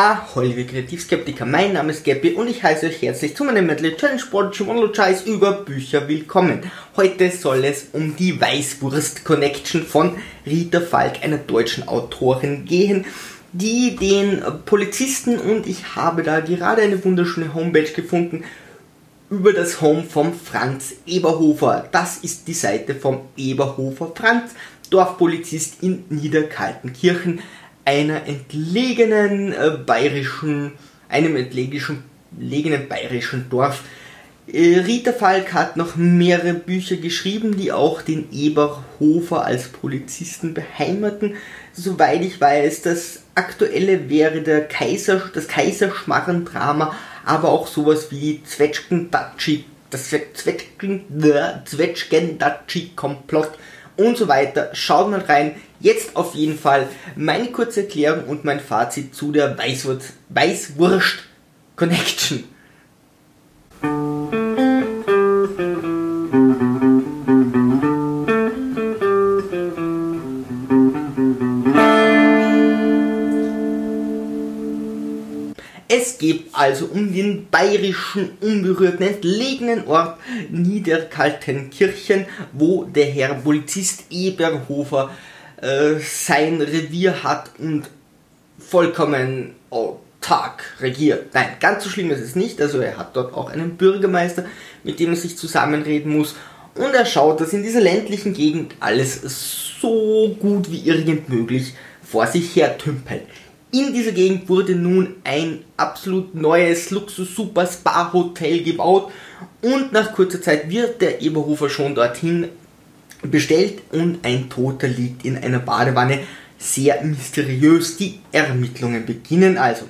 Ahoi, liebe Kreativskeptiker, mein Name ist Gabby und ich heiße euch herzlich zu meinem Medley Challenge Sport Monologize über Bücher willkommen. Heute soll es um die Weißwurst Connection von Rita Falk, einer deutschen Autorin, gehen, die den Polizisten und ich habe da gerade eine wunderschöne Homepage gefunden über das Home vom Franz Eberhofer. Das ist die Seite vom Eberhofer Franz, Dorfpolizist in Niederkaltenkirchen einer entlegenen äh, bayerischen, einem entlegenen bayerischen Dorf. Äh, Rita Falk hat noch mehrere Bücher geschrieben, die auch den Eberhofer als Polizisten beheimaten. Soweit ich weiß, das aktuelle wäre der Kaiser, das Kaiserschmarren-Drama, aber auch sowas wie Zwetschgendatschi, das Zwetschgendatschi-Komplott und so weiter. Schaut mal rein. Jetzt auf jeden Fall meine kurze Erklärung und mein Fazit zu der Weißwurst, Weißwurst Connection. Es geht also um den bayerischen, unberührten, entlegenen Ort Niederkaltenkirchen, wo der Herr Polizist Eberhofer äh, sein Revier hat und vollkommen autark regiert. Nein, ganz so schlimm ist es nicht. Also er hat dort auch einen Bürgermeister, mit dem er sich zusammenreden muss. Und er schaut, dass in dieser ländlichen Gegend alles so gut wie irgend möglich vor sich her tümpelt. In dieser Gegend wurde nun ein absolut neues Luxus-Super-Spa-Hotel gebaut und nach kurzer Zeit wird der Eberhofer schon dorthin bestellt und ein Toter liegt in einer Badewanne. Sehr mysteriös. Die Ermittlungen beginnen also.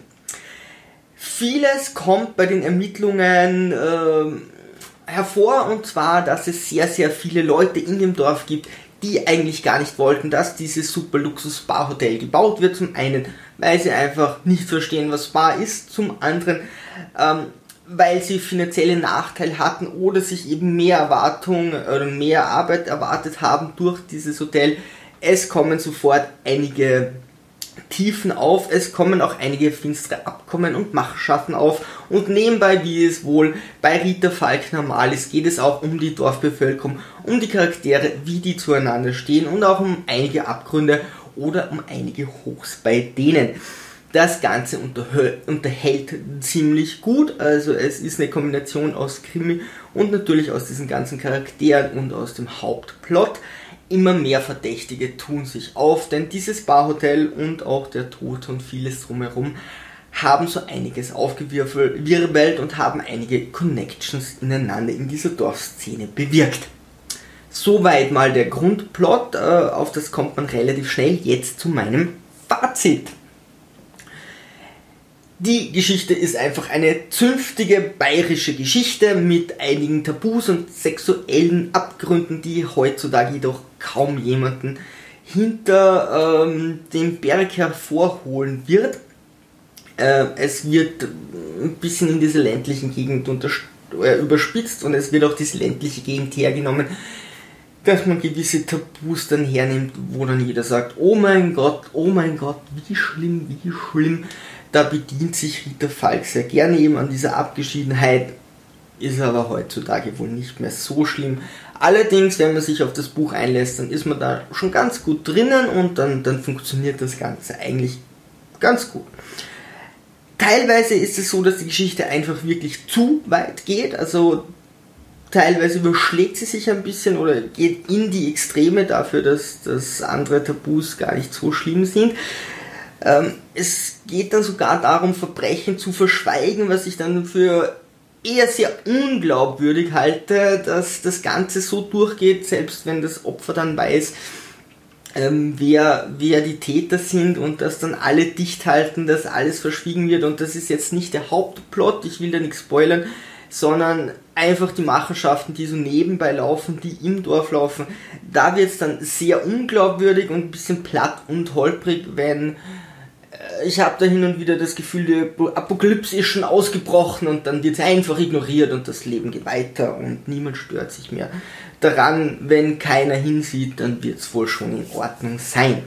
Vieles kommt bei den Ermittlungen äh, hervor und zwar, dass es sehr, sehr viele Leute in dem Dorf gibt, die eigentlich gar nicht wollten, dass dieses super Luxus Spa Hotel gebaut wird. Zum einen, weil sie einfach nicht verstehen, was Spa ist. Zum anderen, ähm, weil sie finanzielle Nachteile hatten oder sich eben mehr Erwartung oder mehr Arbeit erwartet haben durch dieses Hotel. Es kommen sofort einige Tiefen auf, es kommen auch einige finstere Abkommen und Machenschaften auf und nebenbei, wie es wohl bei Rita Falk normal ist, geht es auch um die Dorfbevölkerung, um die Charaktere, wie die zueinander stehen und auch um einige Abgründe oder um einige Hochs bei denen. Das Ganze unterhält ziemlich gut, also es ist eine Kombination aus Krimi und natürlich aus diesen ganzen Charakteren und aus dem Hauptplot immer mehr Verdächtige tun sich auf, denn dieses Barhotel und auch der Tod und vieles drumherum haben so einiges aufgewirbelt und haben einige Connections ineinander in dieser Dorfszene bewirkt. Soweit mal der Grundplot, äh, auf das kommt man relativ schnell. Jetzt zu meinem Fazit. Die Geschichte ist einfach eine zünftige bayerische Geschichte mit einigen Tabus und sexuellen Abgründen, die heutzutage jedoch kaum jemanden hinter ähm, dem Berg hervorholen wird. Äh, es wird ein bisschen in dieser ländlichen Gegend äh, überspitzt und es wird auch diese ländliche Gegend hergenommen, dass man gewisse Tabus dann hernimmt, wo dann jeder sagt, oh mein Gott, oh mein Gott, wie schlimm, wie schlimm da bedient sich Rita Falk sehr gerne eben an dieser Abgeschiedenheit, ist aber heutzutage wohl nicht mehr so schlimm. Allerdings, wenn man sich auf das Buch einlässt, dann ist man da schon ganz gut drinnen und dann, dann funktioniert das Ganze eigentlich ganz gut. Teilweise ist es so, dass die Geschichte einfach wirklich zu weit geht. Also teilweise überschlägt sie sich ein bisschen oder geht in die Extreme dafür, dass, dass andere Tabus gar nicht so schlimm sind. Ähm, es geht dann sogar darum, Verbrechen zu verschweigen, was ich dann für eher sehr unglaubwürdig halte, dass das Ganze so durchgeht, selbst wenn das Opfer dann weiß, ähm, wer, wer die Täter sind und dass dann alle dicht halten, dass alles verschwiegen wird und das ist jetzt nicht der Hauptplot, ich will da nichts spoilern, sondern einfach die Machenschaften, die so nebenbei laufen, die im Dorf laufen. Da wird es dann sehr unglaubwürdig und ein bisschen platt und holprig, wenn ich habe da hin und wieder das Gefühl, die Apokalypse ist schon ausgebrochen und dann wird es einfach ignoriert und das Leben geht weiter und niemand stört sich mehr daran. Wenn keiner hinsieht, dann wird es wohl schon in Ordnung sein.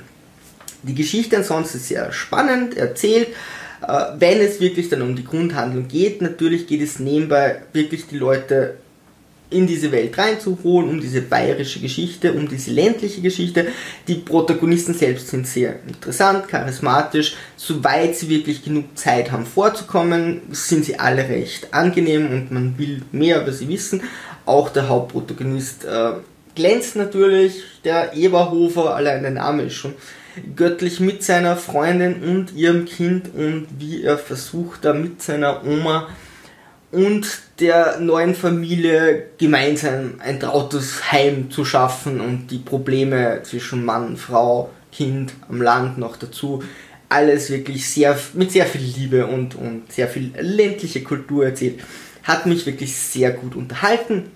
Die Geschichte ansonsten ist sehr spannend erzählt. Äh, wenn es wirklich dann um die Grundhandlung geht, natürlich geht es nebenbei wirklich die Leute in diese Welt reinzuholen, um diese bayerische Geschichte, um diese ländliche Geschichte. Die Protagonisten selbst sind sehr interessant, charismatisch. Soweit sie wirklich genug Zeit haben vorzukommen, sind sie alle recht angenehm und man will mehr über sie wissen. Auch der Hauptprotagonist äh, glänzt natürlich, der Eberhofer, allein der Name ist schon göttlich mit seiner Freundin und ihrem Kind und wie er versucht da mit seiner Oma und der neuen Familie gemeinsam ein trautes Heim zu schaffen und die Probleme zwischen Mann, Frau, Kind am Land noch dazu. Alles wirklich sehr, mit sehr viel Liebe und, und sehr viel ländliche Kultur erzählt. Hat mich wirklich sehr gut unterhalten.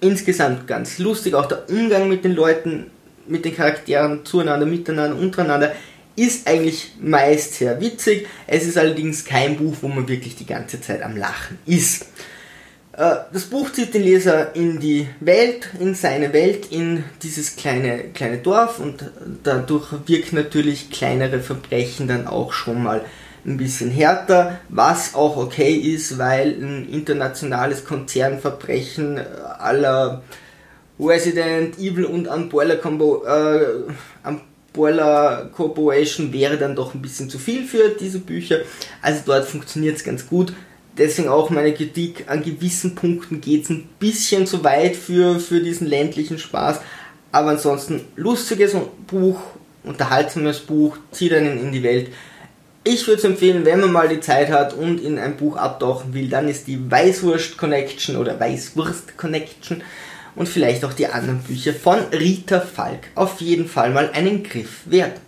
Insgesamt ganz lustig, auch der Umgang mit den Leuten, mit den Charakteren zueinander, miteinander, untereinander ist eigentlich meist sehr witzig. Es ist allerdings kein Buch, wo man wirklich die ganze Zeit am Lachen ist. Äh, das Buch zieht den Leser in die Welt, in seine Welt, in dieses kleine, kleine Dorf und dadurch wirkt natürlich kleinere Verbrechen dann auch schon mal ein bisschen härter, was auch okay ist, weil ein internationales Konzernverbrechen aller Resident Evil und Umbrella Combo, äh, Boiler Corporation wäre dann doch ein bisschen zu viel für diese Bücher. Also dort funktioniert es ganz gut. Deswegen auch meine Kritik, an gewissen Punkten geht es ein bisschen zu weit für, für diesen ländlichen Spaß. Aber ansonsten lustiges Buch, unterhaltsames Buch, zieht einen in die Welt. Ich würde es empfehlen, wenn man mal die Zeit hat und in ein Buch abtauchen will, dann ist die Weißwurst Connection oder Weißwurst Connection und vielleicht auch die anderen Bücher von Rita Falk auf jeden Fall mal einen Griff wert.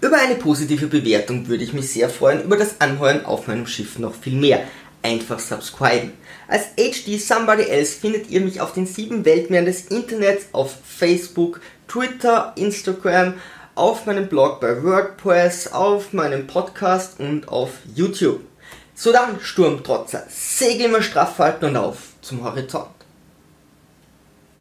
Über eine positive Bewertung würde ich mich sehr freuen, über das Anheuern auf meinem Schiff noch viel mehr. Einfach subscriben. Als HD Somebody Else findet ihr mich auf den sieben Weltmeeren des Internets auf Facebook, Twitter, Instagram, auf meinem Blog bei WordPress, auf meinem Podcast und auf YouTube. So dann, Sturmtrotzer, Segel immer straff halten und auf zum Horizont.